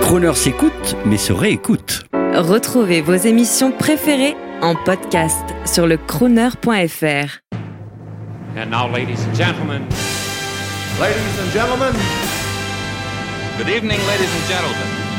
Croner s'écoute, mais se réécoute. Retrouvez vos émissions préférées en podcast sur le crooner.fr. And now, ladies and gentlemen, Ladies and gentlemen, Good evening, ladies and gentlemen.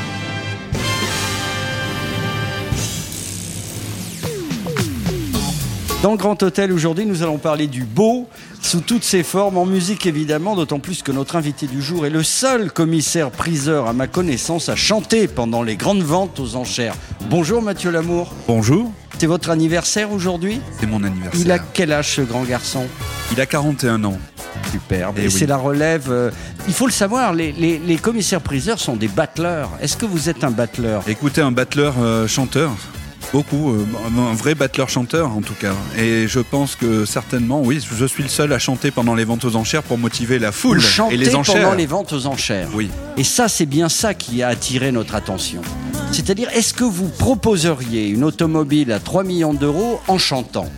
Dans le Grand Hôtel, aujourd'hui, nous allons parler du beau, sous toutes ses formes, en musique évidemment, d'autant plus que notre invité du jour est le seul commissaire priseur, à ma connaissance, à chanter pendant les grandes ventes aux enchères. Bonjour Mathieu Lamour. Bonjour, C'est votre anniversaire aujourd'hui? C'est mon anniversaire. Il a quel âge ce grand garçon? Il a 41 ans. Superbe. Eh Et oui. c'est la relève. euh, il faut le savoir, les, les- les commissaires priseurs sont des battleurs. Est-ce que vous êtes un battleur? Écoutez, un battleur euh, chanteur. Beaucoup, euh, un vrai battleur chanteur en tout cas. Et je pense que certainement, oui, je suis le seul à chanter pendant les ventes aux enchères pour motiver la foule et les enchères. pendant les ventes aux enchères. Oui. Et ça, c'est bien ça qui a attiré notre attention. C'est-à-dire, est-ce que vous proposeriez une automobile à 3 millions d'euros en chantant?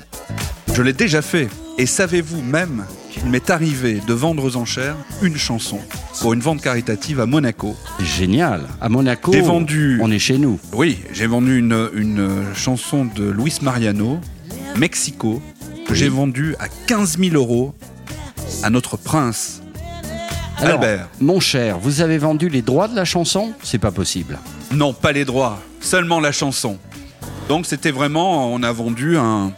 Je l'ai déjà fait. Et savez-vous même qu'il m'est arrivé de vendre aux enchères une chanson pour une vente caritative à Monaco. Génial. À Monaco, J'ai vendu- on est chez nous. Oui, j'ai vendu une, une chanson de Luis Mariano, Mexico, que j'ai vendue à 15 000 euros à notre prince. Alors, Albert. mon cher, vous avez vendu les droits de la chanson? C'est pas possible. Non, pas les droits, seulement la chanson. Donc c'était vraiment, on a vendu un,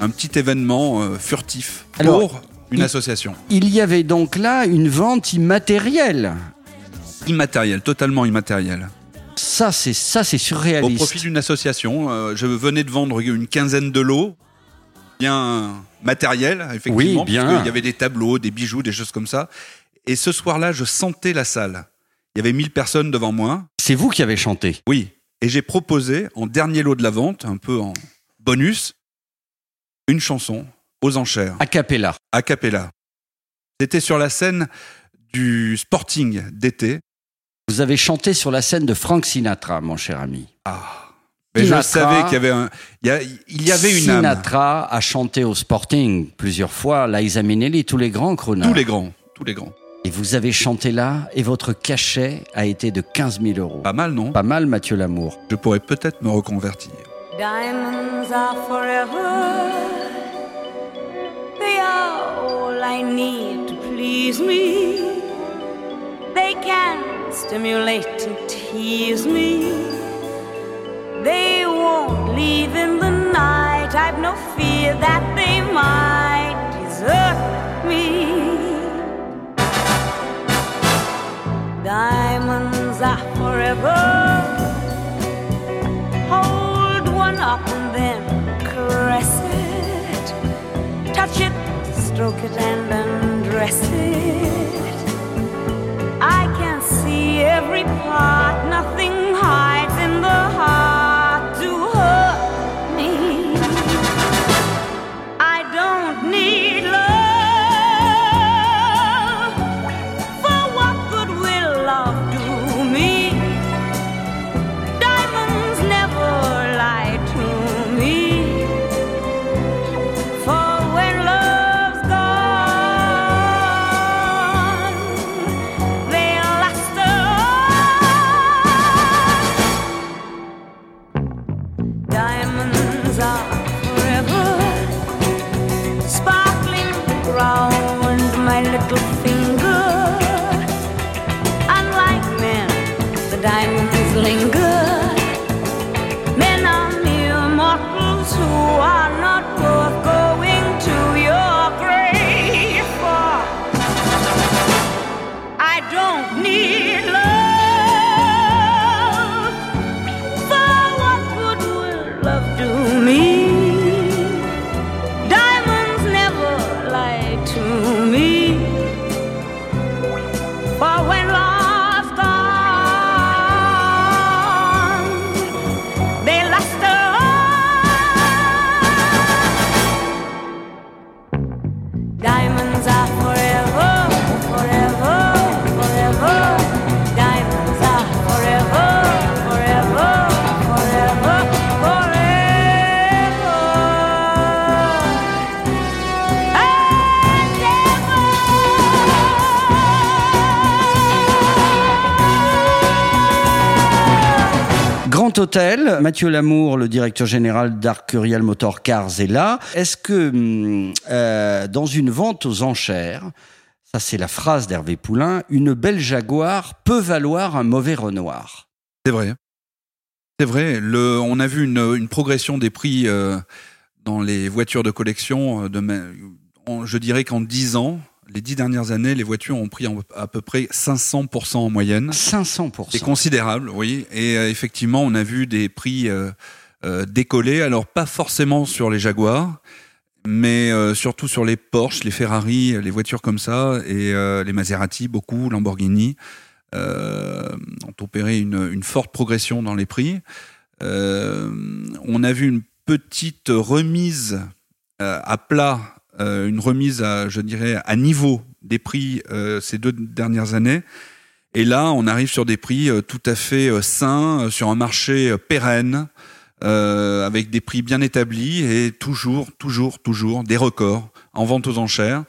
un petit événement euh, furtif Alors, pour une il- association. Il y avait donc là une vente immatérielle. Immatériel, totalement immatériel. Ça, c'est ça, c'est Au surréaliste. profit d'une association, euh, je venais de vendre une quinzaine de lots, bien matériel, effectivement, Oui, bien. parce qu'il y avait des tableaux, des bijoux, des choses comme ça. Et ce soir-là, je sentais la salle. Il y avait 1000 personnes devant moi. C'est vous qui avez chanté. Oui. Et j'ai proposé, en dernier lot de la vente, un peu en bonus, une chanson aux enchères, A cappella. a cappella. C'était sur la scène du Sporting d'été. Vous avez chanté sur la scène de Frank Sinatra, mon cher ami. Mais je savais qu'il y avait un, il y, a- il y avait une âme. Sinatra a chanté au Sporting plusieurs fois, Liza Minnelli, tous les grands crooners. Tous les grands, tous les grands. Et vous avez chanté là, et votre cachet a été de 15 000 euros. Pas mal, non? Pas mal, Mathieu Lamour. Je pourrais peut-être me reconvertir. Diamonds are forever. All I need to please me. They can stimulate and tease me. They won't leave in the night. I've no fear that they might desert me. Diamonds are forever hold one up and then caress it. Touch it, stroke it, and undress it. I can see every part, Grand Hôtel, Mathieu Lamour, le directeur général d'Arcurial Motor Cars, est là. Est-ce que hum, euh, dans une vente aux enchères, ça c'est la phrase d'Hervé Poulain, une belle Jaguar peut valoir un mauvais Renoir C'est vrai. C'est vrai. On a vu une, progression des prix euh, dans les voitures de collection. euh, je dirais qu'en 10 ans, les 10 dernières années, les voitures ont pris à peu près 500% en moyenne. 500%. C'est considérable, oui. Et euh, effectivement, on a vu des prix euh, euh, décoller. Alors, pas forcément sur les Jaguars, mais euh, surtout sur les Porsche, les Ferrari, les voitures comme ça, et les Maserati, beaucoup, Lamborghini, ont opéré une, une forte progression dans les prix. On a vu une petite remise à plat, euh, une remise, à, je dirais, à niveau des prix euh, ces deux dernières années. Et là, on arrive sur des prix euh, tout à fait sains, sur un marché pérenne, avec des prix bien établis et toujours, toujours, toujours des records en vente aux enchères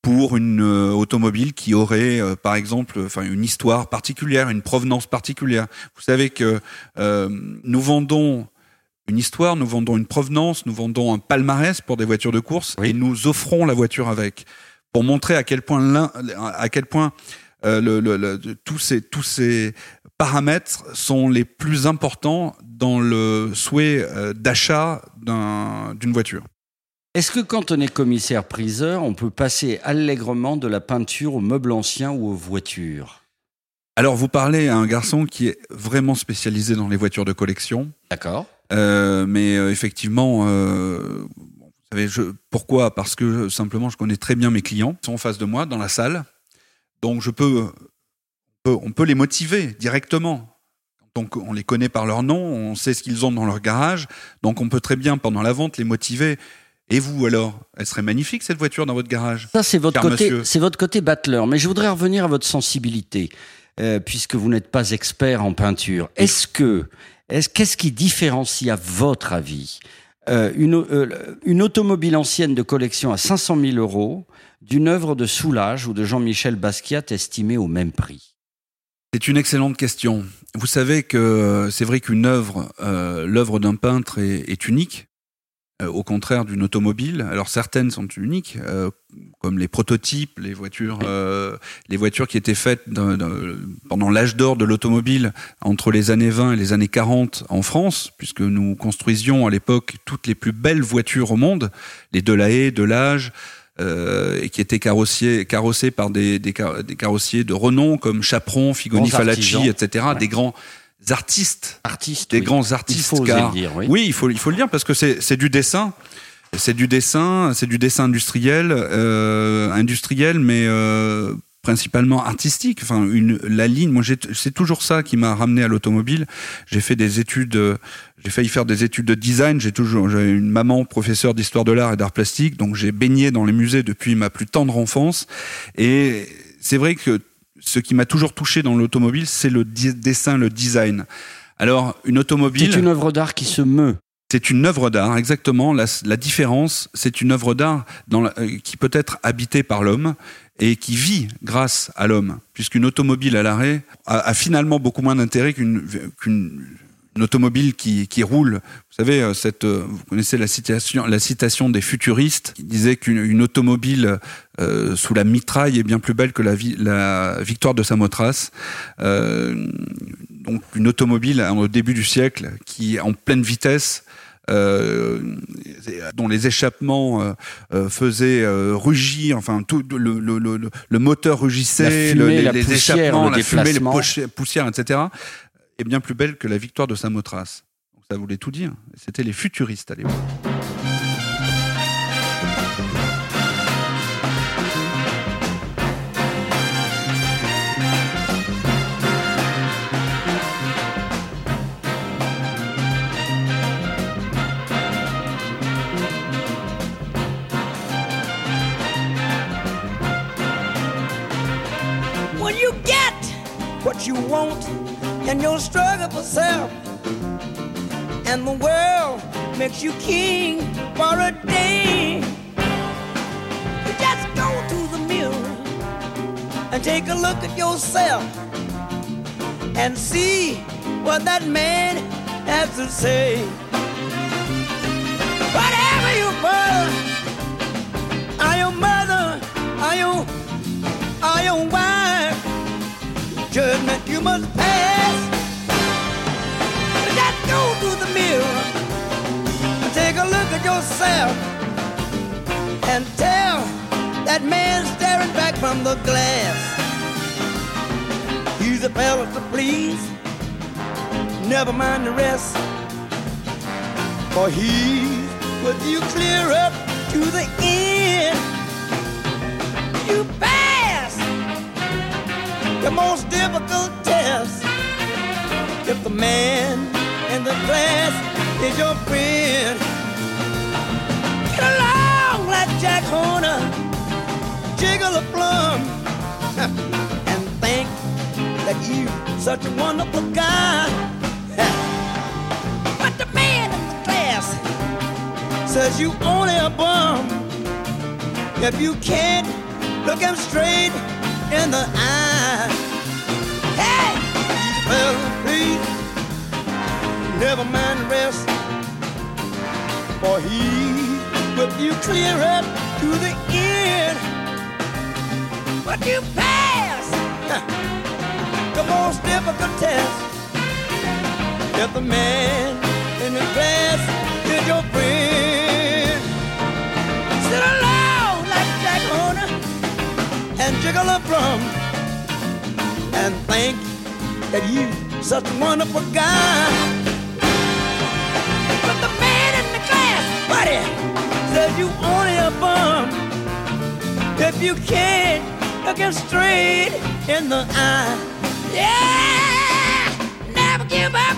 pour une automobile qui aurait, par exemple, enfin une histoire particulière, une provenance particulière. Vous savez que nous vendons une histoire, nous vendons une provenance, nous vendons un palmarès pour des voitures de course Oui. et nous offrons la voiture avec pour montrer à quel point l'un, à quel point euh, le, le- le- de- tous ces tous ces paramètres sont les plus importants dans le souhait euh, d'achat d'un- d'une voiture. Est-ce que quand on est commissaire priseur, on peut passer allègrement de la peinture aux meubles anciens ou aux voitures? Alors vous parlez à un garçon qui est vraiment spécialisé dans les voitures de collection. D'accord. Euh, mais euh, effectivement, euh, vous savez, je, pourquoi? Parce que simplement, je connais très bien mes clients, ils sont en face de moi dans la salle, donc je peux, on peut, les motiver directement. Donc on les connaît par leur nom, on sait ce qu'ils ont dans leur garage, donc on peut très bien pendant la vente les motiver. Et vous alors, elle serait magnifique cette voiture dans votre garage? Ça, c'est votre, côté, c'est votre côté battleur. Mais je voudrais revenir à votre sensibilité, euh, puisque vous n'êtes pas expert en peinture. Est-ce que, qu'est-ce qui différencie, à votre avis, euh, une, euh, une automobile ancienne de collection à 500 000 euros d'une œuvre de Soulage ou de Jean-Michel Basquiat estimée au même prix? C'est une excellente question. Vous savez que c'est vrai qu'une œuvre, euh, l'œuvre d'un peintre est, unique, euh, au contraire d'une automobile. Alors certaines sont uniques, euh, comme les prototypes, les voitures, euh, les voitures qui étaient faites pendant l'âge d'or de l'automobile entre les années 20 et les années 40 en France, puisque nous construisions à l'époque toutes les plus belles voitures au monde, les Delahaye, Delage, euh, et qui étaient carrossiers, carrossés par des, des, car- des carrossiers de renom comme Chaperon, Figoni Falacci, etc., Ouais. des grands artistes Artiste. des oui. grands Il artistes. faut oser car- le dire, oui. oui, il faut, il faut le dire parce que c'est c'est du dessin. C'est du dessin, c'est du dessin industriel, euh, industriel, mais euh, principalement artistique. Enfin, une, la ligne. Moi, c'est toujours ça qui m'a ramené à l'automobile. J'ai fait des études, euh, j'ai failli faire des études de design. J'ai toujours, j'ai une maman professeure d'histoire de l'art et d'art plastique, donc j'ai baigné dans les musées depuis ma plus tendre enfance. Et c'est vrai que ce qui m'a toujours touché dans l'automobile, c'est le dessin, le design. Alors, une automobile. C'est une œuvre d'art qui se meut. C'est une œuvre d'art, exactement. La, la différence, c'est une œuvre d'art euh, qui peut être habitée par l'homme et qui vit grâce à l'homme, puisqu'une automobile à l'arrêt a, a finalement beaucoup moins d'intérêt qu'une qu'une une automobile qui, qui roule. Vous savez, euh, cette, euh, vous connaissez la citation, la citation des futuristes qui disait qu'une une automobile euh, sous la mitraille est bien plus belle que la, vi- la victoire de Samothrace. Euh, donc une automobile hein, au début du siècle qui est en pleine vitesse euh, dont les échappements euh, euh, faisaient rugir, enfin tout le, le, le, le- le moteur rugissait, fumée, les, les échappements, la fumée, les poussières, etc. est bien plus belle que la victoire de Samothrace. Ça voulait tout dire. C'était les futuristes à l'époque. You and you'll struggle for self, and the world makes you king for a day, you just go to the mirror and take a look at yourself and see what that man has to say. Whatever your brother, or your mother, or your, or your wife, judgment you must pass. The mirror and take a look at yourself and tell that man staring back from the glass. He's a fella to please, never mind the rest. For he's with you clear up to the end. You pass the most difficult test. If the man in the class is your friend, get along like Jack Horner, jiggle a plum, and think that you such a wonderful guy. But the man in the class says you only a bum if you can't look him straight in the eye. Never mind the rest, for he will you clear up to the end. But you pass the most difficult test. If the man in the class is your friend, sit alone like Jack Horner and jiggle a plum and think that you such a wonderful guy. Buddy, says you only a bum if you can't look him straight in the eye. Yeah, never give up.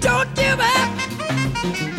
Don't give up.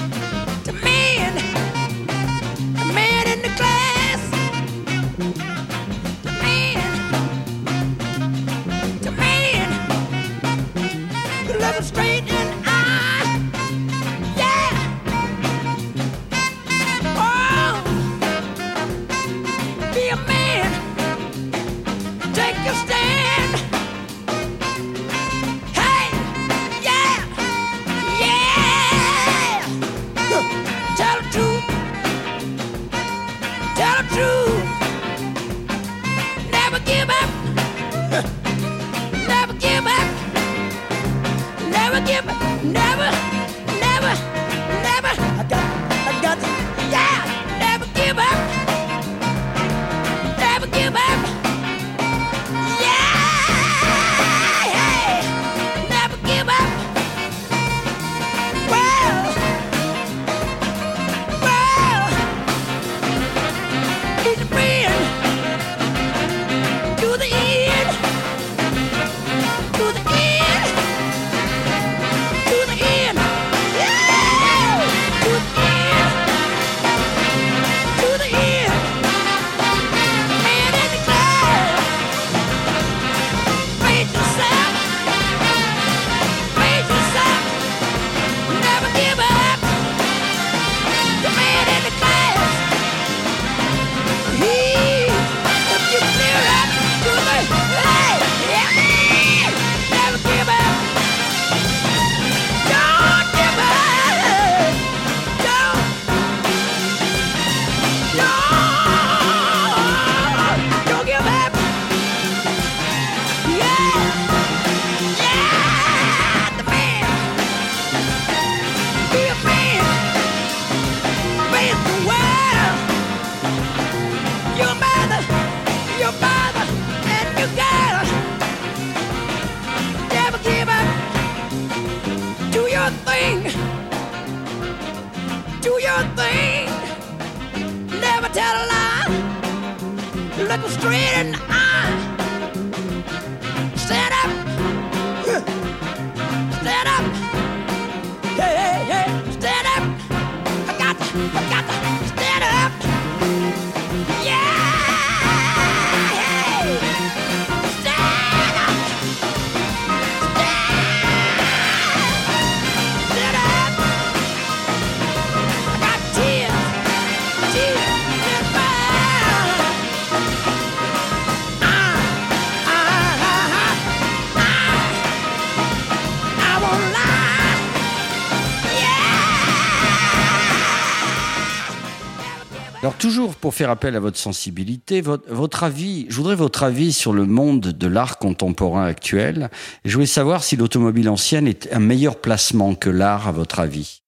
Pour faire appel à votre sensibilité, votre, avis, je voudrais votre avis sur le monde de l'art contemporain actuel. Je voulais savoir si l'automobile ancienne est un meilleur placement que l'art à votre avis.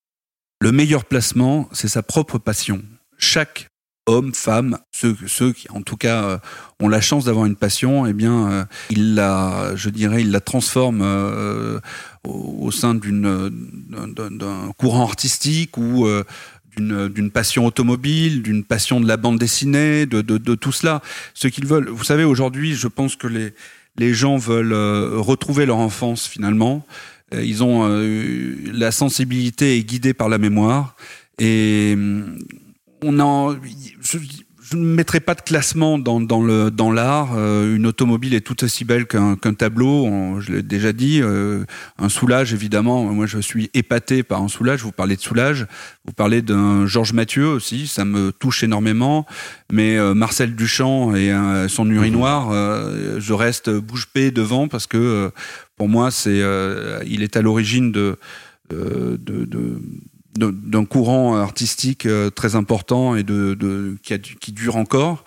Le meilleur placement, c'est sa propre passion. Chaque homme, femme, ceux, qui en tout cas euh, ont la chance d'avoir une passion, eh bien, euh, il la, je dirais, il la transforme euh, au, sein d'un- courant artistique ou d'une passion automobile, d'une passion de la bande dessinée, de, de, de tout cela. Ce qu'ils veulent. Vous savez, aujourd'hui, je pense que les les gens veulent euh, retrouver leur enfance finalement. Euh, Ils ont euh, la sensibilité est guidée par la mémoire et hum, on en, je, ne mettrai pas de classement dans, dans le dans l'art. Euh, une automobile est tout aussi belle qu'un tableau. Je l'ai déjà dit. Euh, un soulage, évidemment. Moi, je suis épaté par un soulage. Vous parlez de soulage. Vous parlez d'un Georges Mathieu aussi. Ça me touche énormément. Mais euh, Marcel Duchamp et euh, son urinoir, euh, je reste bouche bée devant parce que euh, pour moi, c'est il est à l'origine de, de- de- d'un courant artistique euh, très important et de, de qui, a, qui dure encore.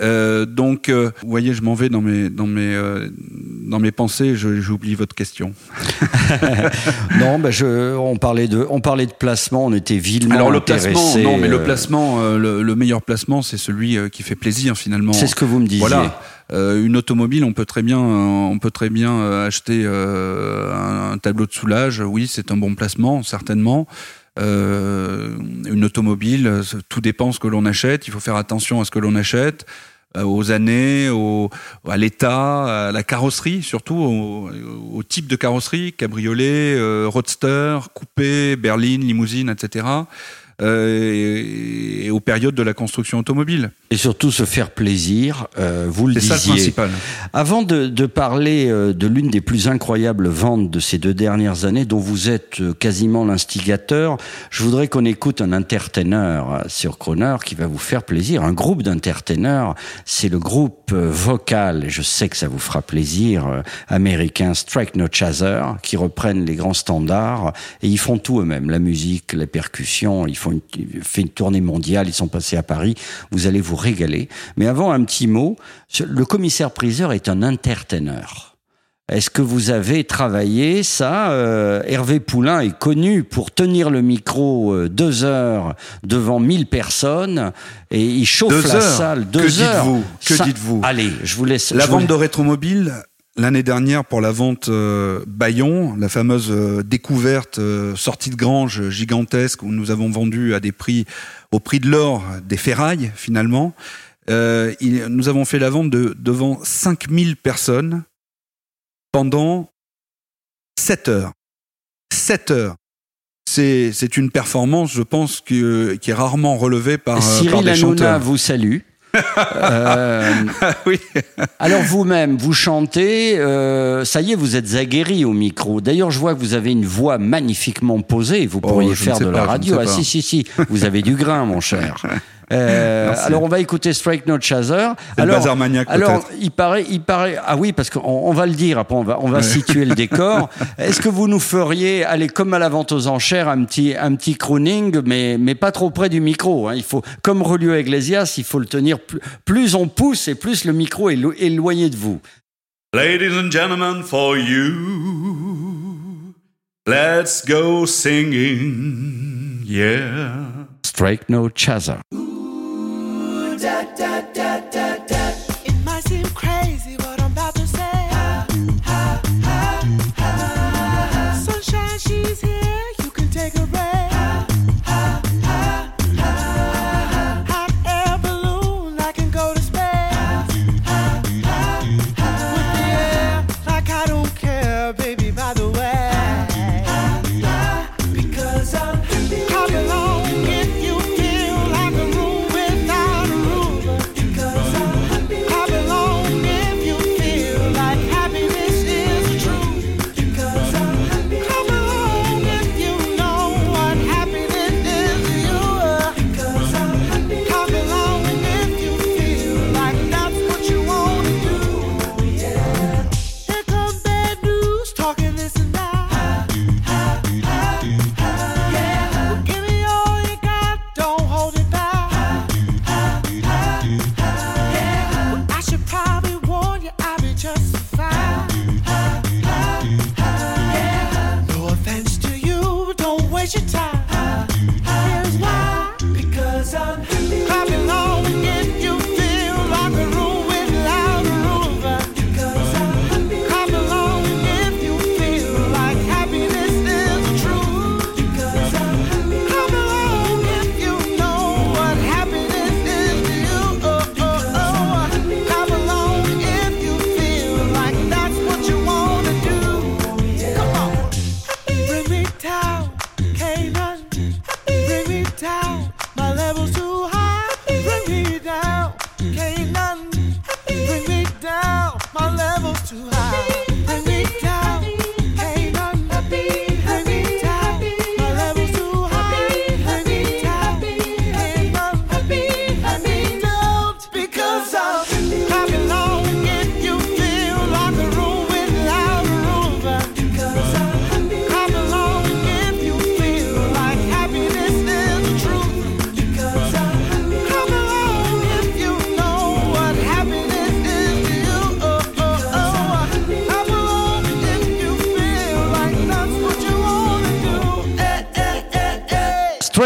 Euh, donc, euh, vous voyez, je m'en vais dans mes dans mes euh, dans mes pensées. je- J'oublie votre question. Non, ben je, on parlait de, on parlait de placement, on était vilement Alors le placement, non, mais le euh, placement, euh, le, le meilleur placement, c'est celui qui fait plaisir finalement. C'est ce que vous me disiez. Voilà. Euh, une automobile, on peut très bien, on peut très bien acheter euh, un, un tableau de soulage. Oui, c'est un bon placement, certainement. Euh, une automobile, tout dépend ce que l'on achète. Il faut faire attention à ce que l'on achète, euh, aux années, au, à l'état, à la carrosserie, surtout au, au type de carrosserie, cabriolet, euh, roadster, coupé, berline, limousine, etc. Euh, et, aux périodes de la construction automobile. Et surtout se faire plaisir, euh, vous le C'est disiez. ça le principal. Avant de, de parler euh, de l'une des plus incroyables ventes de ces deux dernières années, dont vous êtes euh, quasiment l'instigateur, je voudrais qu'on écoute un entertainer euh, sur Croner qui va vous faire plaisir. Un groupe d'entertainers, c'est le groupe vocal, et je sais que ça vous fera plaisir, américain Strike No Chaser, qui reprennent les grands standards et ils font tout eux-mêmes, la musique, les percussions, ils font une, font une tournée mondiale, ils sont passés à Paris, vous allez vous régaler. Mais avant, un petit mot, le commissaire priseur est un entertainer. Est-ce que vous avez travaillé ça euh, Hervé Poulain est connu pour tenir le micro euh, deux heures devant 1000 personnes et il chauffe Deux la heures? salle deux Que heures. dites-vous Que dites-vous? Allez, je vous laisse. La je vous vente de rétromobile, l'année dernière pour la vente euh, Bayon, la fameuse euh, découverte euh, sortie de grange gigantesque où nous avons vendu à des prix, au prix de l'or, des ferrailles finalement. Euh, il- nous avons fait la vente de, devant 5000 personnes pendant 7 heures. 7 heures. C'est, c'est une performance, je pense, que- qui est rarement relevée par, par Cyril des Hanouna chanteurs. vous salue. Euh, oui. alors vous-même, vous chantez, euh, ça y est, vous êtes aguerri au micro. D'ailleurs, je vois que vous avez une voix magnifiquement posée. Vous pourriez Oh, ne faire de pas, la radio. Ah pas. si, si, si. Vous avez du grain, mon cher. Euh, alors on va écouter Strike No Chaser. C'est le Alors, maniaque, alors il paraît, il paraît. Ah oui, parce qu'on on va le dire. Après, on va, on va situer le décor. Est-ce que vous nous feriez, aller comme à la vente aux enchères, un petit, un petit crooning, mais, mais pas trop près du micro. hein. Il faut, comme Relio Iglesias, il faut le tenir. Plus, plus on pousse et plus le micro est lo- éloigné de vous. Ladies and gentlemen, for you, let's go singing, yeah. Strike No Chaser. da da da da da.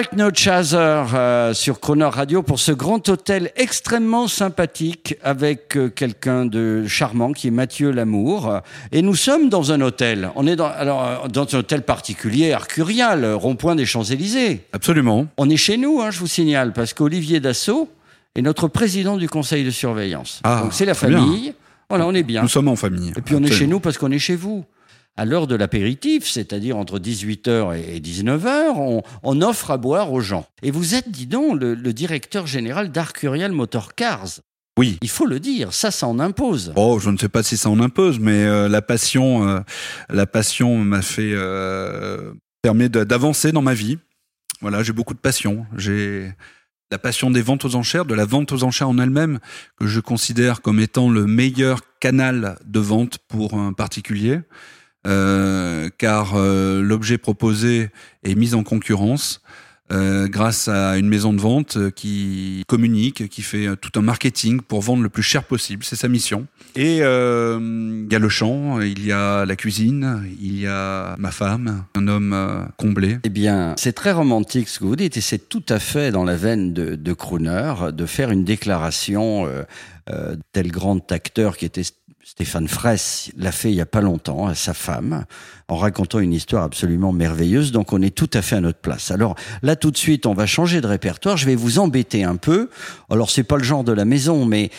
Strike No Chaser euh, sur Croner Radio pour ce grand hôtel extrêmement sympathique avec euh, quelqu'un de charmant qui est Mathieu Lamour. Et nous sommes dans un hôtel. On est dans, alors, euh, dans un hôtel particulier, Arcurial, euh, rond-point des Champs-Élysées. Absolument. On est chez nous, hein, je vous signale, parce qu'Olivier Dassault est notre président du conseil de surveillance. Ah, Donc c'est la bien. famille. Voilà, on est bien. Nous sommes en famille. Et puis on est chez nous parce qu'on est chez vous. À l'heure de l'apéritif, c'est-à-dire entre 18h et 19h, on, on offre à boire aux gens. Et vous êtes, dis donc, le, le directeur général d'Arcurial Motor Cars. Oui. Il faut le dire, ça, ça en impose. Oh, je ne sais pas si ça en impose, mais euh, la passion, euh, la passion m'a fait euh, permet d'avancer dans ma vie. Voilà, j'ai beaucoup de passion. J'ai la passion des ventes aux enchères, de la vente aux enchères en elle-même, que je considère comme étant le meilleur canal de vente pour un particulier, euh, car euh, l'objet proposé est mis en concurrence. euh, grâce à une maison de vente qui communique, qui fait tout un marketing pour vendre le plus cher possible. C'est sa mission. Et il y a le champ, il y a la cuisine, il y a ma femme, un homme comblé. Eh bien, c'est très romantique ce que vous dites, et c'est tout à fait dans la veine de, Crooner de faire une déclaration tel grand acteur qui était Stéphane Fraisse l'a fait il y a pas longtemps à sa femme, en racontant une histoire absolument merveilleuse. Donc on est tout à fait à notre place. Alors là, tout de suite, on va changer de répertoire. Je vais vous embêter un peu. Alors c'est pas le genre de la maison, mais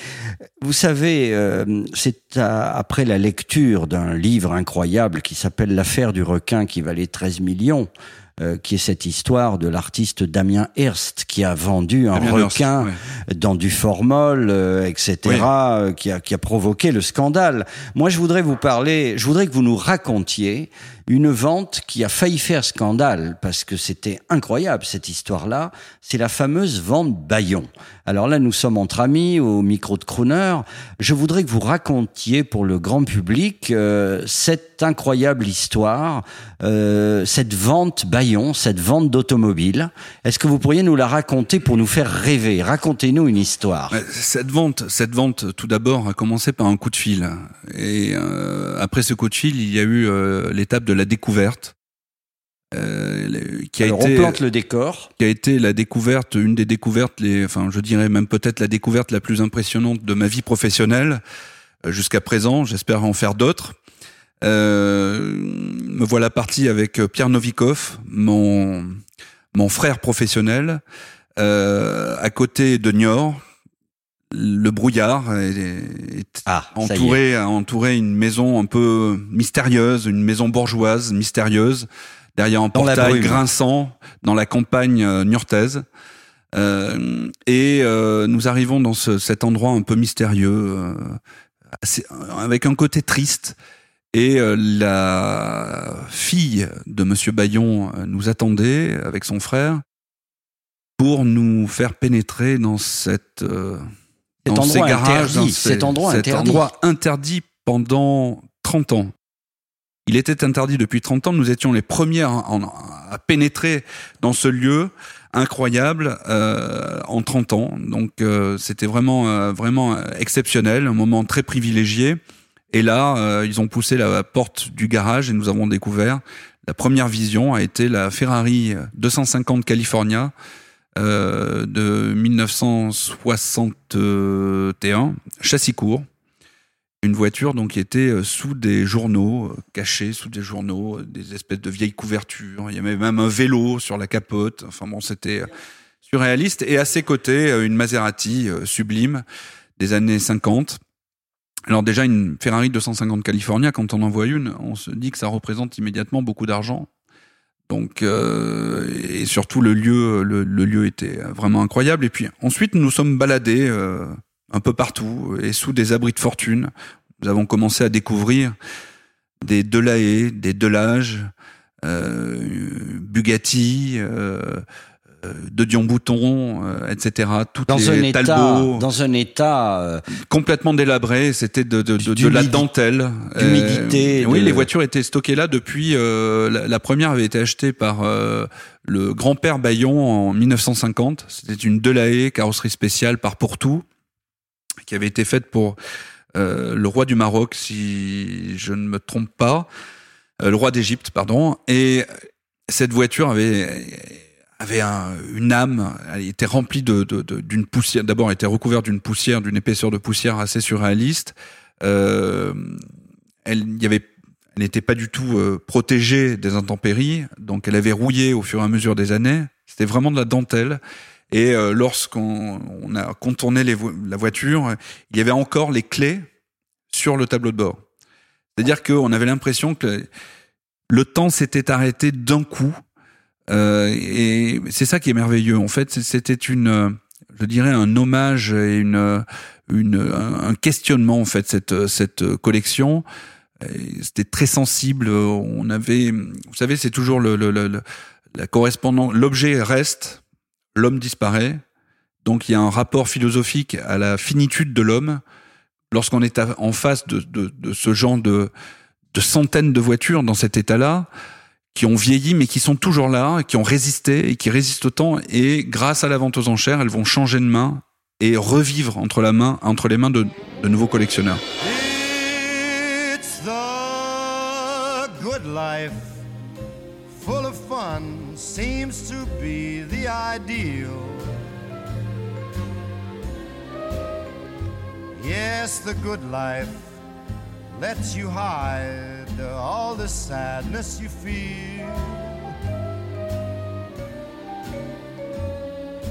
vous savez, euh, c'est après la lecture d'un livre incroyable qui s'appelle L'affaire du requin qui valait 13 millions. Euh, qui est cette histoire de l'artiste Damien Hirst qui a vendu un Damien Hirst, requin ouais. dans du formol, euh, etc., Oui. euh, qui, a, qui a provoqué le scandale. Moi, je voudrais vous parler, je voudrais que vous nous racontiez une vente qui a failli faire scandale, parce que c'était incroyable cette histoire-là. C'est la fameuse vente Bayon. Alors là, nous sommes entre amis au micro de Crooner. Je voudrais que vous racontiez pour le grand public euh, cette incroyable histoire, euh, cette vente Bayon, cette vente d'automobile. Est-ce que vous pourriez nous la raconter pour nous faire rêver? Racontez-nous une histoire. Cette vente, cette vente, tout d'abord, a commencé par un coup de fil. Et euh, après ce coup de fil, il y a eu euh, l'étape de la découverte, euh, qui a Alors, été on plante le décor. qui a été la découverte, une des découvertes, les, enfin, je dirais même peut-être la découverte la plus impressionnante de ma vie professionnelle euh, jusqu'à présent. J'espère en faire d'autres. Euh, me voilà parti avec Pierre Novikov, mon mon frère professionnel, euh, à côté de Niort. Le brouillard est, est Ah, est. entouré, entouré une maison un peu mystérieuse, une maison bourgeoise mystérieuse, derrière un Dans portail grinçant dans la campagne euh, niortaise. Euh, et euh, nous arrivons dans ce, cet endroit un peu mystérieux, euh, assez- avec un côté triste. Et euh, la fille de Monsieur Bayon euh, nous attendait avec son frère pour nous faire pénétrer dans cette euh, Cet dans endroit garages, interdit, cet endroit cet interdit. endroit interdit pendant 30 ans. Il était interdit depuis 30 ans. Nous étions les en- à pénétrer dans ce lieu incroyable euh, en 30 ans. Donc euh, c'était vraiment euh, vraiment euh, exceptionnel, un moment très privilégié. Et là, euh, ils ont poussé la porte du garage et nous avons découvert la première vision a été la Ferrari 250 California euh, de 1961, châssis court. Une voiture donc qui était euh, sous des journaux, euh, cachée sous des journaux, euh, des espèces de vieilles couvertures. Il y avait même un vélo sur la capote. Enfin bon, c'était surréaliste. Et à ses côtés, une Maserati sublime des années 50. Alors déjà, une Ferrari 250 California, quand on en voit une, on se dit que ça représente immédiatement beaucoup d'argent. Donc euh, et surtout le lieu, le, lieu était vraiment incroyable. Et puis ensuite, nous sommes baladés euh, un peu partout et sous des abris de fortune. Nous avons commencé à découvrir des Delahaye, des Delage, euh, Bugatti, euh, de Dion Bouton, euh, etc. Toutes Dans les un état, dans un état euh, complètement délabré. C'était de, de, de, de la dentelle. d'humidité, Euh, oui, les voitures étaient stockées là depuis. euh, la, la première avait été achetée par euh, le grand-père Bayon en 1950. C'était une Delahaye carrosserie spéciale par Pourtout qui avait été faite pour euh, le roi du Maroc, si je ne me trompe pas, Euh, le roi d'Égypte, pardon. Et cette voiture avait avait un- une âme, elle était remplie de de- de- d'une poussière. D'abord, elle était recouverte d'une poussière, d'une épaisseur de poussière assez surréaliste. Euh, elle, y avait, elle n'était pas du tout euh, protégée des intempéries, donc elle avait rouillé au fur et à mesure des années. C'était vraiment de la dentelle. Et euh, lorsqu'on on a contourné les la voiture, il y avait encore les clés sur le tableau de bord. C'est-à-dire qu'on avait l'impression que le temps s'était arrêté d'un coup. Euh, et c'est ça qui est merveilleux. En fait, c'était une, euh, je dirais, un hommage et une, euh, une, un questionnement en fait cette cette collection. C'était très sensible. On avait, vous savez, c'est toujours le, le, le- la correspondance. L'objet reste, l'homme disparaît. Donc il y a un rapport philosophique à la finitude de l'homme lorsqu'on est en face de, de, de ce genre de, de centaines de voitures dans cet état-là, qui ont vieilli mais qui sont toujours là, qui ont résisté et qui résistent au temps, et grâce à la vente aux enchères, elles vont changer de main et revivre entre, la main, entre les mains de, de nouveaux collectionneurs. It's the good life, full of fun, seems to be the ideal. Yes, the good life all the sadness you feel.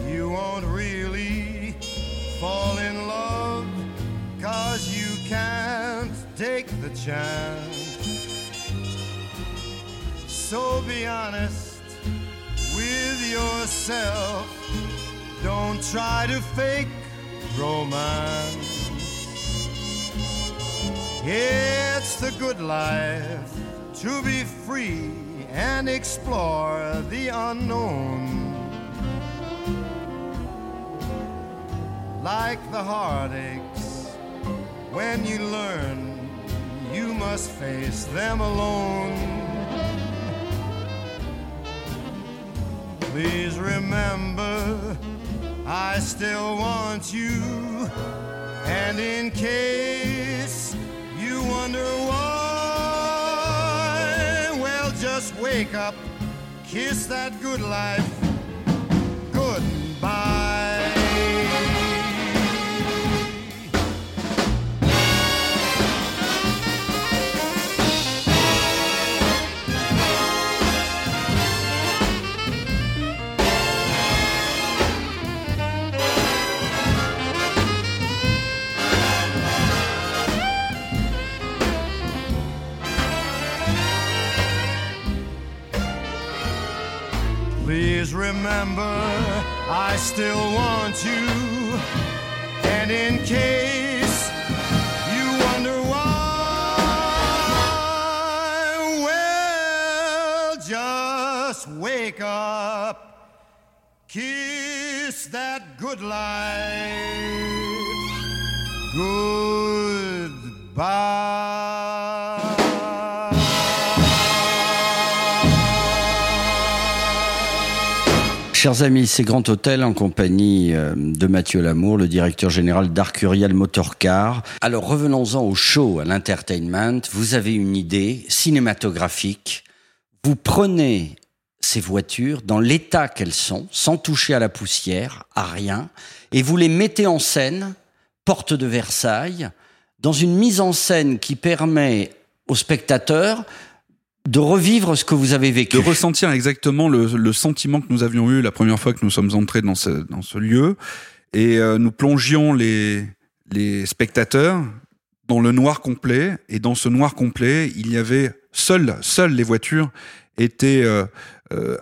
You won't really fall in love Cause you can't take the chance. So be honest with yourself. Don't try to fake romance. It's the good life to be free and explore the unknown. Like the heartaches when you learn you must face them alone. Please remember, I still want you. And in case wonder why, well, just wake up, kiss that good life remember, I still want you. And in case you wonder why, well, just wake up, kiss that good life goodbye. Chers amis, c'est Grand Hôtel en compagnie euh, de Mathieu Lamour, le directeur général d'Arcurial Motorcar. Alors revenons-en au show, à l'entertainment. Vous avez une idée cinématographique. Vous prenez ces voitures dans l'état qu'elles sont, sans toucher à la poussière, à rien, et vous les mettez en scène, porte de Versailles, dans une mise en scène qui permet aux spectateurs de revivre ce que vous avez vécu. De ressentir exactement le, le sentiment que nous avions eu la première fois que nous sommes entrés dans ce, dans ce lieu. Et euh, nous plongions les, les spectateurs dans le noir complet. Et dans ce noir complet, il y avait seules, seules les voitures étaient, euh, euh,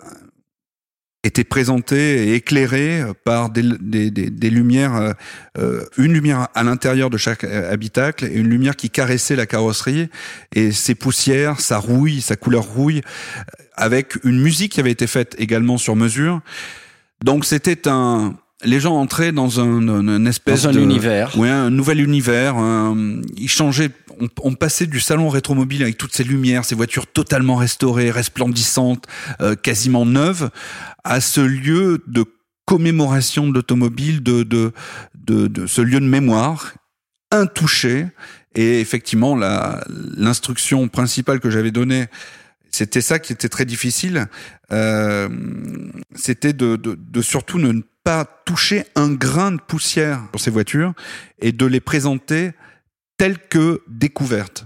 étaient présentées et éclairées par des, des, des, des lumières, euh, euh, une lumière à l'intérieur de chaque euh, habitacle et une lumière qui caressait la carrosserie et ses poussières, sa rouille, sa couleur rouille, avec une musique qui avait été faite également sur mesure. Donc c'était un, les gens entraient dans un, un, un espèce Dans un de, univers. ouais, un nouvel univers. un- ils changeaient, on, passait du salon rétromobile avec toutes ces lumières, ces voitures totalement restaurées, resplendissantes, euh, quasiment neuves, à ce lieu de commémoration de l'automobile, de, ce lieu de mémoire intouché. Et effectivement, l'instruction principale que j'avais donnée, c'était ça qui était très difficile. Euh, c'était de surtout ne pas toucher un grain de poussière sur ces voitures et de les présenter telles que découvertes.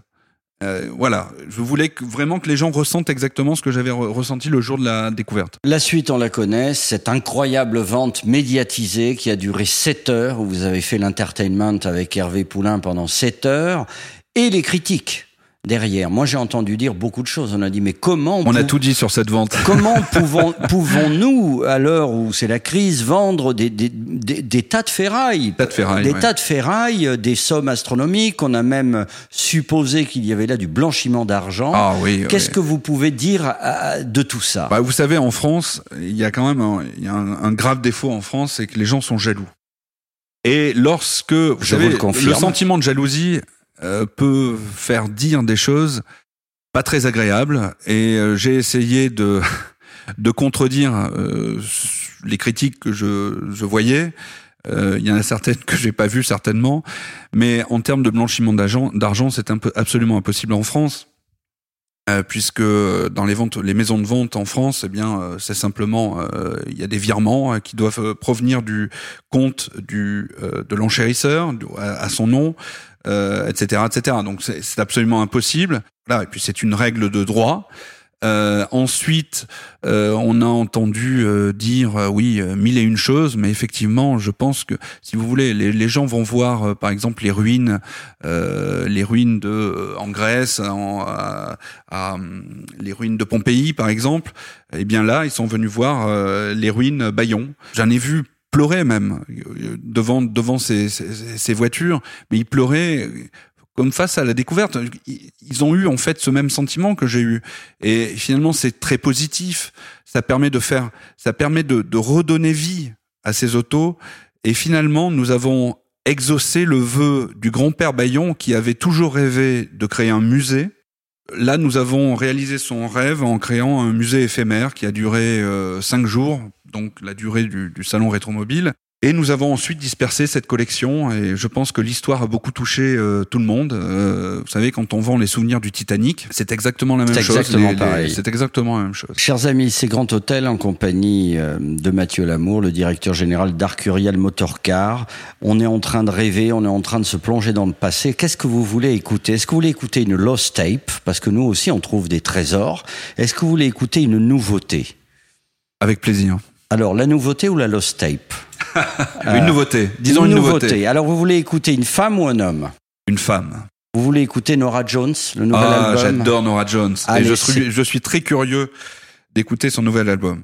Euh, voilà, je voulais vraiment que les gens ressentent exactement ce que j'avais re- ressenti le jour de la découverte. La suite, on la connaît, cette incroyable vente médiatisée qui a duré 7 heures, où vous avez fait l'entertainment avec Hervé Poulain pendant 7 heures, et les critiques derrière. Moi, j'ai entendu dire beaucoup de choses. On a dit, mais comment On a tout dit sur cette vente. Comment pouvons, pouvons-nous, à l'heure où c'est la crise, vendre des, des, des, des tas de ferrailles? Tas de ferrailles, Des ouais. tas de ferrailles, des sommes astronomiques. On a même supposé qu'il y avait là du blanchiment d'argent. Ah oui. Qu'est-ce oui. que vous pouvez dire à- de tout ça? Bah, vous savez, en France, il y a quand même un, il y a un, un grave défaut en France, c'est que les gens sont jaloux. Et lorsque vous Je savez, vous le sentiment de jalousie euh, peut faire dire des choses pas très agréables. Et euh, j'ai essayé de de contredire euh, les critiques que je, je voyais. Il y en a certaines que j'ai pas vues certainement, mais en termes de blanchiment d'argent, c'est absolument impossible en France. Puisque dans les ventes, les maisons de vente en France, eh bien, c'est simplement, il y a des virements qui doivent provenir du compte du de l'enchérisseur à son nom, euh, etc., etc. Donc c'est absolument impossible. Là, et puis c'est une règle de droit. Euh, ensuite, euh, on a entendu euh, dire euh, oui euh, mille et une choses, mais effectivement, je pense que si vous voulez, les, les gens vont voir euh, par exemple les ruines, les ruines de en Grèce, en, les ruines de Pompéi par exemple. Et bien là, ils sont venus voir les ruines Bayon. J'en ai vu pleurer même euh, devant devant ces, ces, voitures, mais ils pleuraient euh, comme face à la découverte. Ils- Ils ont eu en fait ce même sentiment que j'ai eu. Et finalement, c'est très positif. Ça permet de faire, ça permet de, de redonner vie à ces autos. Et finalement, nous avons exaucé le vœu du grand-père Bayon qui avait toujours rêvé de créer un musée. Là, nous avons réalisé son rêve en créant un musée éphémère qui a duré euh, cinq jours, donc la durée du, du salon rétromobile. Et nous avons ensuite dispersé cette collection et je pense que l'histoire a beaucoup touché euh, tout le monde. Euh, vous savez, quand on vend les souvenirs du Titanic, c'est exactement la même C'est chose. exactement Les- pareil. C'est exactement la même chose. Chers amis, c'est Grand Hôtel en compagnie euh, de Mathieu Lamour, le directeur général d'Arcurial Motorcar. On est en train de rêver, on est en train de se plonger dans le passé. Qu'est-ce que vous voulez écouter? Est-ce que vous voulez écouter une lost tape? Parce que nous aussi, on trouve des trésors. Est-ce que vous voulez écouter une nouveauté? Avec plaisir. Alors, la nouveauté ou la lost tape? une nouveauté. Disons une, nouveauté. Alors, vous voulez écouter une femme ou un homme? Une femme. Vous voulez écouter Nora Jones, le nouvel Ah, album? j'adore Nora Jones. Allez, et je c'est- suis, je suis très curieux d'écouter son nouvel album.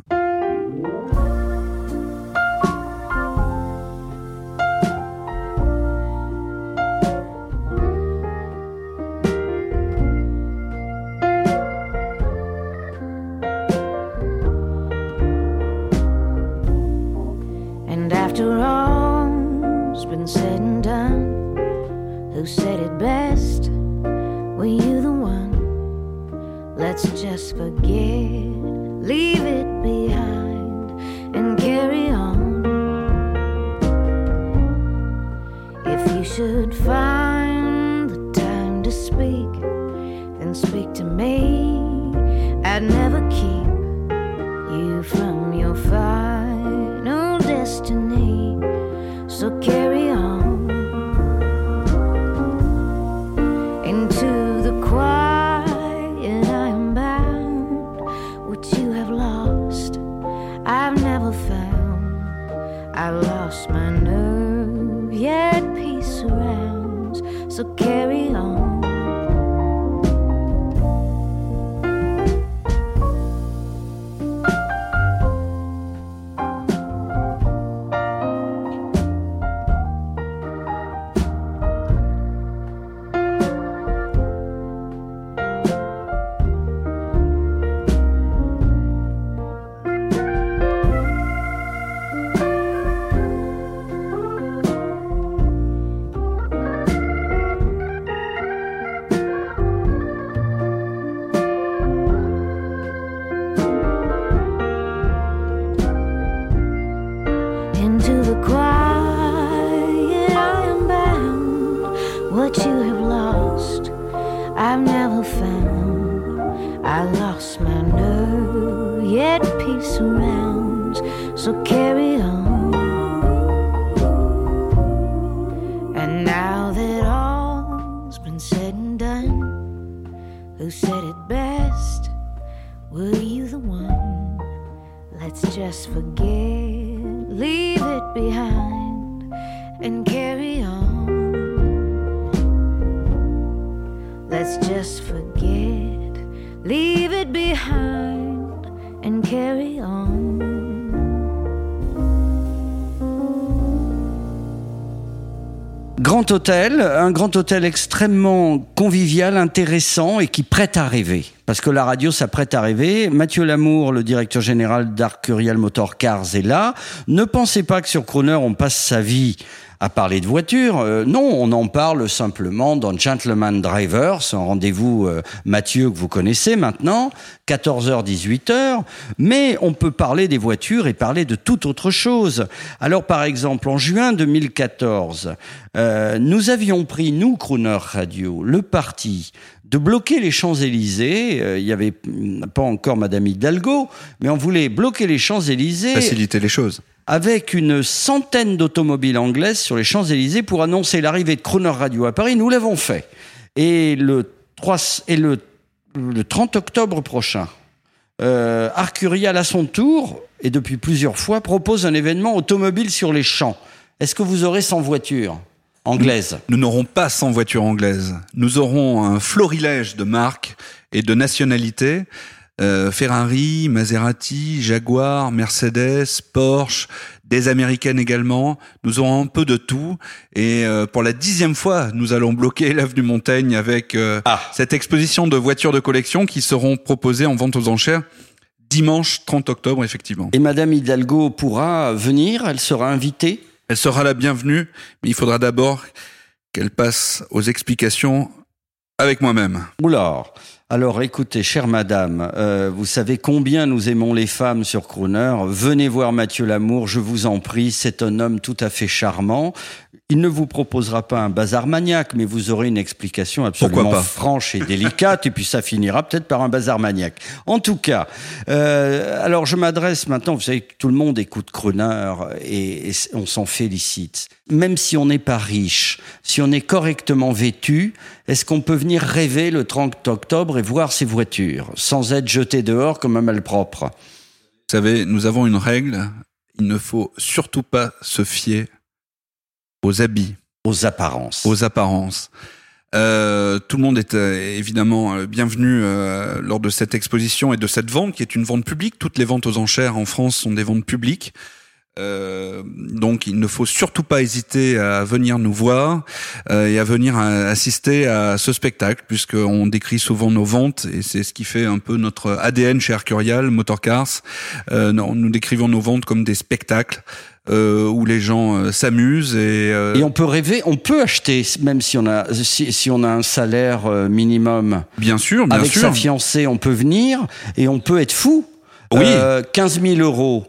Hôtel, un grand hôtel extrêmement convivial, intéressant et qui prête à rêver. Parce que la radio, ça prête à rêver. Mathieu Lamour, le directeur général d'Arcurial Motor Cars, est là. Ne pensez pas que sur Croner, on passe sa vie à parler de voitures. Euh, non, on en parle simplement dans Gentleman Driver, un rendez-vous euh, Mathieu que vous connaissez maintenant, 14h 18h, mais on peut parler des voitures et parler de toute autre chose. Alors par exemple, en juin 2014, euh, nous avions pris nous Crooner Radio le parti de bloquer les Champs-Élysées. Euh, Il n'y avait mm, pas encore Madame Hidalgo, mais on voulait bloquer les Champs-Élysées Faciliter les choses. Avec une centaine d'automobiles anglaises sur les Champs-Élysées pour annoncer l'arrivée de Croner Radio à Paris. Nous l'avons fait. Et le, 3, et le, le 30 octobre prochain, euh, Arcurial à son tour, et depuis plusieurs fois, propose un événement automobile sur les champs. Est-ce que vous aurez 100 voitures anglaises? Nous n'aurons pas 100 voitures anglaises. Nous aurons un florilège de marques et de nationalités. Euh, Ferrari, Maserati, Jaguar, Mercedes, Porsche, des américaines également. Nous aurons un peu de tout. Et euh, pour la dixième fois, nous allons bloquer l'avenue Montaigne avec euh, cette exposition de voitures de collection qui seront proposées en vente aux enchères dimanche 30 octobre, effectivement. Et Madame Hidalgo pourra venir, elle sera invitée Elle sera la bienvenue, mais il faudra d'abord qu'elle passe aux explications avec moi-même. Oula alors écoutez, chère madame, euh, vous savez combien nous aimons les femmes sur Crooner. Venez voir Mathieu Lamour, je vous en prie, c'est un homme tout à fait charmant. Il ne vous proposera pas un bazar maniaque, mais vous aurez une explication absolument franche et délicate, et puis ça finira peut-être par un bazar maniaque. En tout cas, euh, alors je m'adresse maintenant, vous savez que tout le monde écoute Crooner, et, et on s'en félicite. Même si on n'est pas riche, si on est correctement vêtu, est-ce qu'on peut venir rêver le 30 octobre et voir ces voitures, sans être jeté dehors comme un malpropre? Vous savez, nous avons une règle, il ne faut surtout pas se fier aux habits, Aux apparences. aux apparences. Euh, tout le monde est euh, évidemment euh, bienvenu euh, lors de cette exposition et de cette vente qui est une vente publique. Toutes les ventes aux enchères en France sont des ventes publiques. Euh, donc il ne faut surtout pas hésiter à venir nous voir euh, et à venir à- assister à ce spectacle puisqu'on décrit souvent nos ventes et c'est ce qui fait un peu notre ADN chez Arcurial Motorcars. Euh, nous décrivons nos ventes comme des spectacles euh, où les gens euh, s'amusent et, euh, Et on peut rêver, on peut acheter, même si on a, si, si on a un salaire euh, minimum. bien sûr, bien Avec sûr. sa fiancée, on peut venir et on peut être fou. Oui. Euh, 15 000 euros.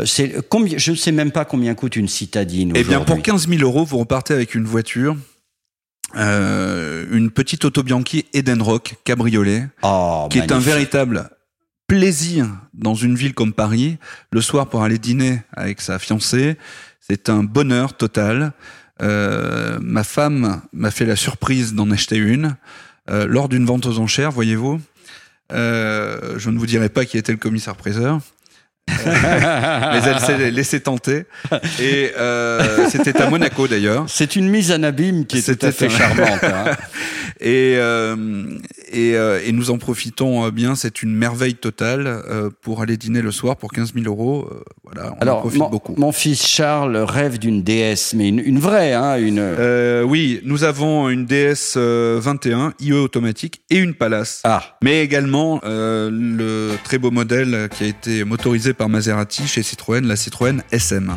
Euh, C'est combien Je ne sais même pas combien coûte une citadine. Eh bien, pour aujourd'hui. 15 000 euros, vous repartez avec une voiture, euh, une petite Auto Bianchi Edenrock cabriolet, Oh, qui est un véritable plaisir dans une ville comme Paris, le soir pour aller dîner avec sa fiancée. C'est un bonheur total. Euh, ma femme m'a fait la surprise d'en acheter une euh, lors d'une vente aux enchères, voyez-vous. Je ne vous dirai pas qui était le commissaire-priseur. Mais elle s'est laissée tenter. Et euh, c'était à Monaco d'ailleurs. C'est une mise en abîme qui est tout à fait charmante. hein. Et, euh, et, euh, et nous en profitons euh, bien. C'est une merveille totale pour aller dîner le soir pour 15 000 euros. Voilà, on en profite mon, beaucoup. mon fils Charles rêve d'une DS, mais une, une vraie, hein, une. Oui, nous avons une DS euh, 21 IE automatique et une Palace. Ah, Mais également le très beau modèle qui a été motorisé par Maserati chez Citroën, la Citroën SM.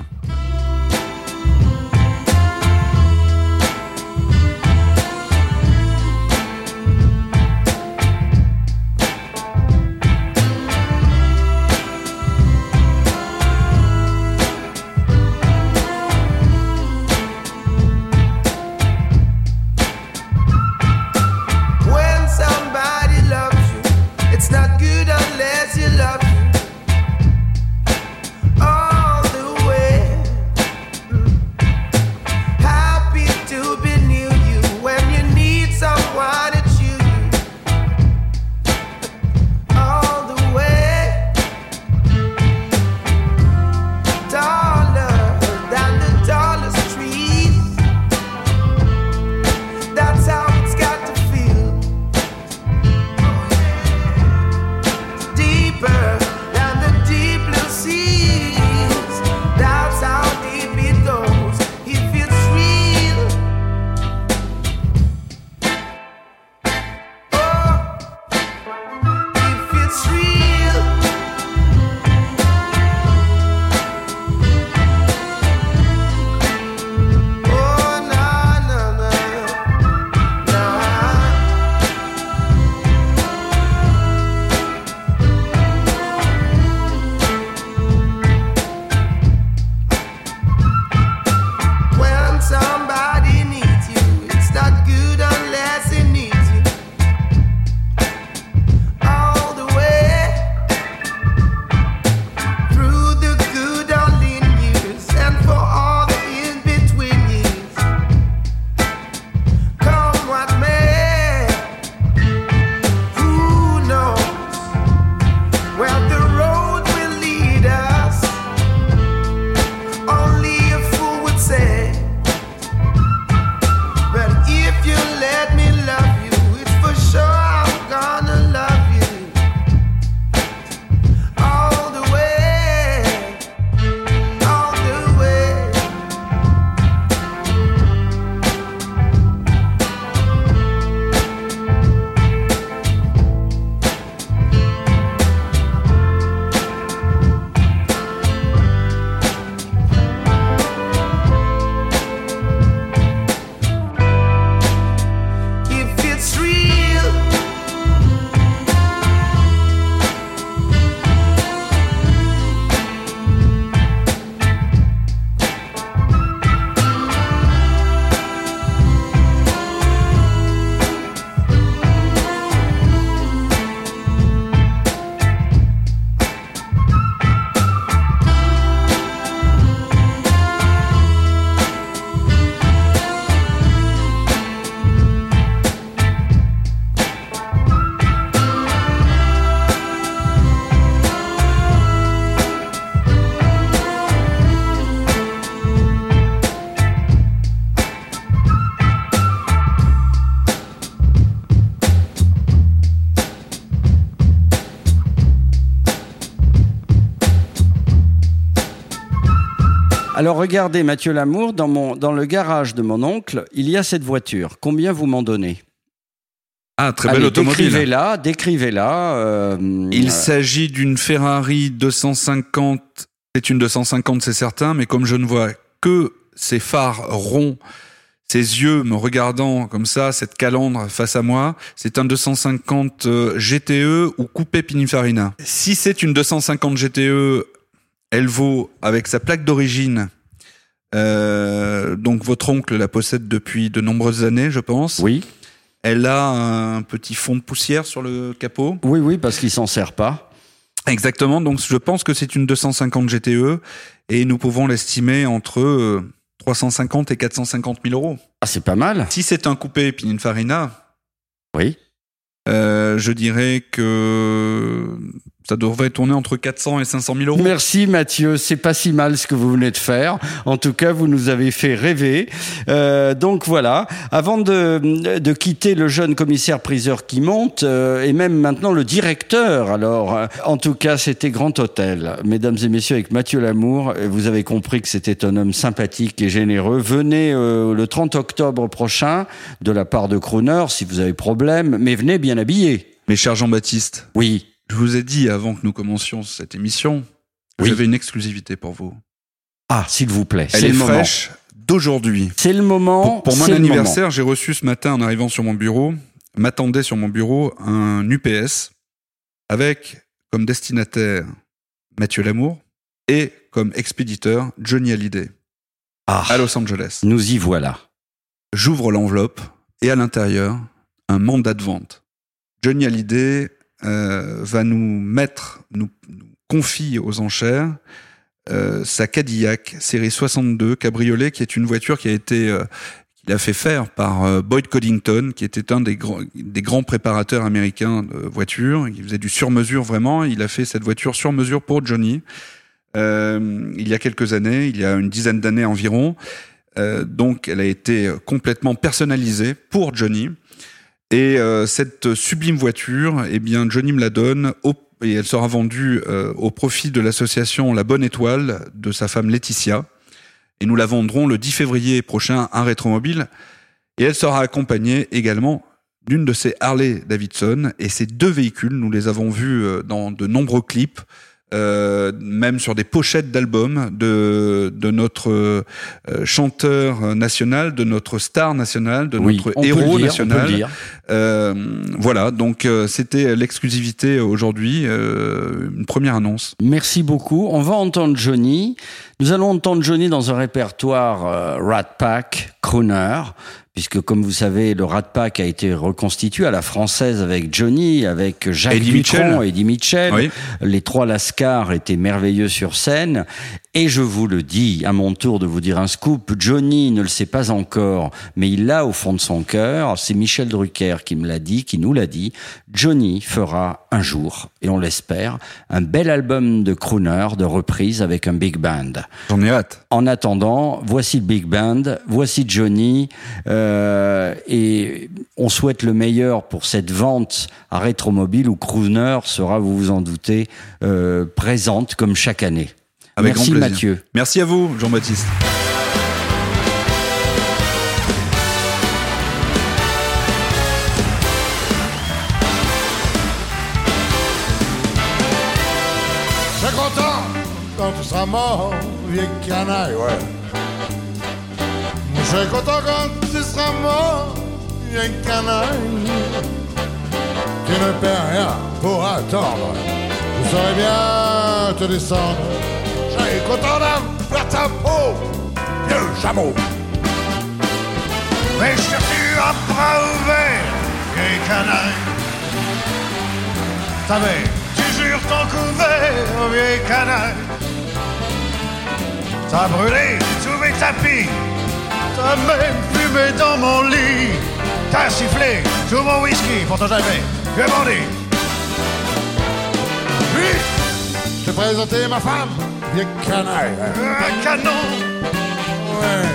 Alors regardez, Mathieu Lamour, dans, mon, dans le garage de mon oncle, il y a cette voiture. Combien vous m'en donnez? Ah, très belle Allez, automobile. Décrivez-la, décrivez-la. euh, Il euh, s'agit d'une Ferrari 250. C'est une 250, c'est certain, mais comme je ne vois que ces phares ronds, ses yeux me regardant comme ça, cette calandre face à moi, c'est un 250 euh, GTE ou coupé Pininfarina? Si c'est une 250 GTE, elle vaut avec sa plaque d'origine. Euh, donc votre oncle la possède depuis de nombreuses années, je pense. Oui. Elle a un petit fond de poussière sur le capot. Oui, oui, parce qu'il s'en sert pas. Exactement, donc je pense que c'est une 250 GTE E et nous pouvons l'estimer entre euh, 350 et 450 000 euros. Ah, c'est pas mal. Si c'est un coupé Pininfarina, Oui. euh, je dirais que ça devrait tourner entre 400 et 500 000 euros. Merci Mathieu, c'est pas si mal ce que vous venez de faire. En tout cas, vous nous avez fait rêver. Euh, donc voilà, avant de, de quitter le jeune commissaire priseur qui monte, euh, et même maintenant le directeur, alors, euh, en tout cas, c'était Grand Hôtel. Mesdames et messieurs, avec Mathieu Lamour, euh, vous avez compris que c'était un homme sympathique et généreux. Venez euh, le 30 octobre prochain, de la part de Crooner, si vous avez problème, mais venez bien habillé. Mais cher Jean-Baptiste, Oui. Je vous ai dit avant que nous commencions cette émission que Oui. j'avais une exclusivité pour vous. Ah, s'il vous plaît, Elle c'est est le moment. fraîche d'aujourd'hui. C'est le moment. Pour, pour mon anniversaire, j'ai reçu ce matin en arrivant sur mon bureau, m'attendait sur mon bureau un UPS avec comme destinataire Mathieu Lamour et comme expéditeur Johnny Hallyday Ah, à Los Angeles. nous y voilà. J'ouvre l'enveloppe et à l'intérieur, un mandat de vente. Johnny Hallyday euh, va nous mettre, nous, confie aux enchères euh, sa Cadillac série 62 cabriolet, qui est une voiture qui a été euh, qu'il a fait faire par euh, Boyd Coddington, qui était un des, grands des grands préparateurs américains de voitures. Il faisait du sur-mesure vraiment. Il a fait cette voiture sur mesure pour Johnny. Il y a quelques années, il y a une dizaine d'années environ. Donc, elle a été complètement personnalisée pour Johnny. Et euh, cette sublime voiture, eh bien, Johnny me la donne et elle sera vendue euh, au profit de l'association La Bonne Étoile de sa femme Laetitia. Et nous la vendrons le 10 février prochain à Rétromobile. Et elle sera accompagnée également d'une de ces Harley Davidson. Et ces deux véhicules, nous les avons vus euh, dans de nombreux clips, euh, même sur des pochettes d'albums de, de notre euh, chanteur national, de notre star national, de Oui, notre héros national. Euh, voilà, donc euh, c'était l'exclusivité aujourd'hui, euh, une première annonce. Merci beaucoup. On va entendre Johnny. Nous allons entendre Johnny dans un répertoire Rat Pack, Crooner, puisque comme vous savez, le Rat Pack a été reconstitué à la française avec Johnny, avec Jacques Eddie Mitchell. Eddie Mitchell. Oui. Les trois Lascars étaient merveilleux sur scène. Et je vous le dis, à mon tour de vous dire un scoop, Johnny ne le sait pas encore, mais il l'a au fond de son cœur. C'est Michel Drucker qui me l'a dit, qui nous l'a dit. Johnny fera un jour, et on l'espère, un bel album de crooner, de reprise avec un big band. J'en ai hâte. En attendant, voici le big band, voici Johnny, euh, et on souhaite le meilleur pour cette vente à Rétromobile où Crooner sera, vous vous en doutez, euh, présente comme chaque année. Avec Merci grand plaisir. Mathieu. Merci à vous, Jean-Baptiste. Mort, canaille, ouais. Je serai content quand tu seras mort, vieux canaille. Tu ne perds rien pour attendre. Je saurais bien te descendre. Je serai content d'avoir ta peau, vieux chameau. Mais je suis à bras ouverts, vieille canaille. T'avais, tu jures ton couvert, vieille canaille. T'as brûlé tous mes tapis, t'as même fumé dans mon lit. T'as sifflé sur mon whisky pour ton jamais, vieux bandit. Puis, je t'ai présenté ma femme, vieille canaille. Un canon. Ouais,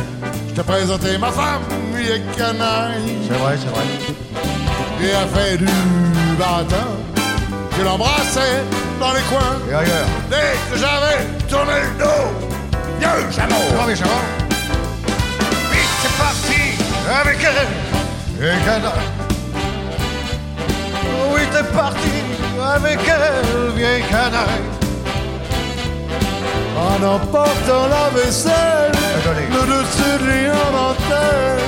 je t'ai présenté ma femme, vieille canaille. C'est vrai, c'est vrai. Et a fait du baratin. Je l'embrassais dans les coins. Et ailleurs. Dès que j'avais tourné le dos, Vieux chameau. Non, mais chameau. Vite, c'est parti avec elle. Et canaille. Oui, t'es parti avec elle, vieille canaille. En emportant la vaisselle, le dessus de l'inventaire.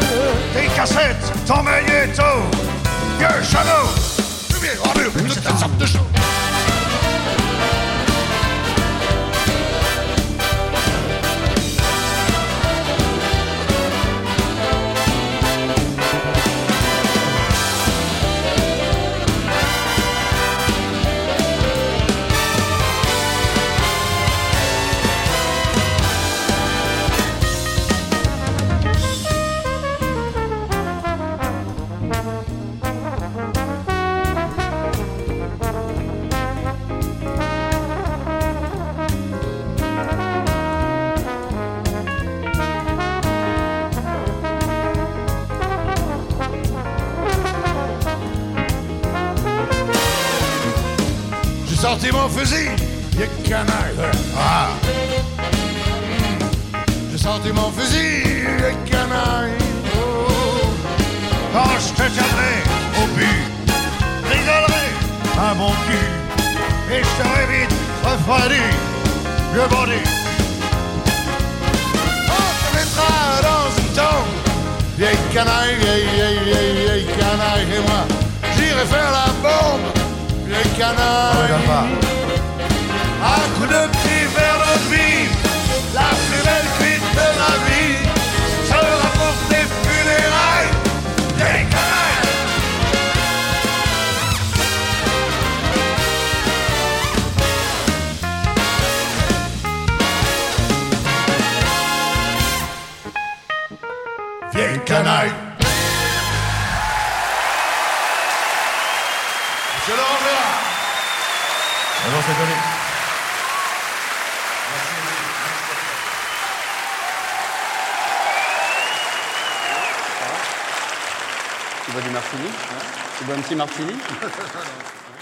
Tes cassettes, ton magnéto. Vieux chameau. Une sorte de. Sorti mon fusil. Vieux canaille. Ah. Hmm. J'ai sorti mon fusil, vieille canaille. Oh. Quand je te tiendrai au but, rigolerai Un bon cul, et je serai vite refroidi, vieux bandit. On te mettra dans une tombe, vieille canaille, vieille, vieille, vieille, vieille canaille. Et moi, j'irai faire la bombe, vieille canaille. Un coup de petit verre de vie, la plus belle cuite de ma vie, sera pour tes funérailles, vieille canaille. Tu bois du martini Tu bois un petit martini?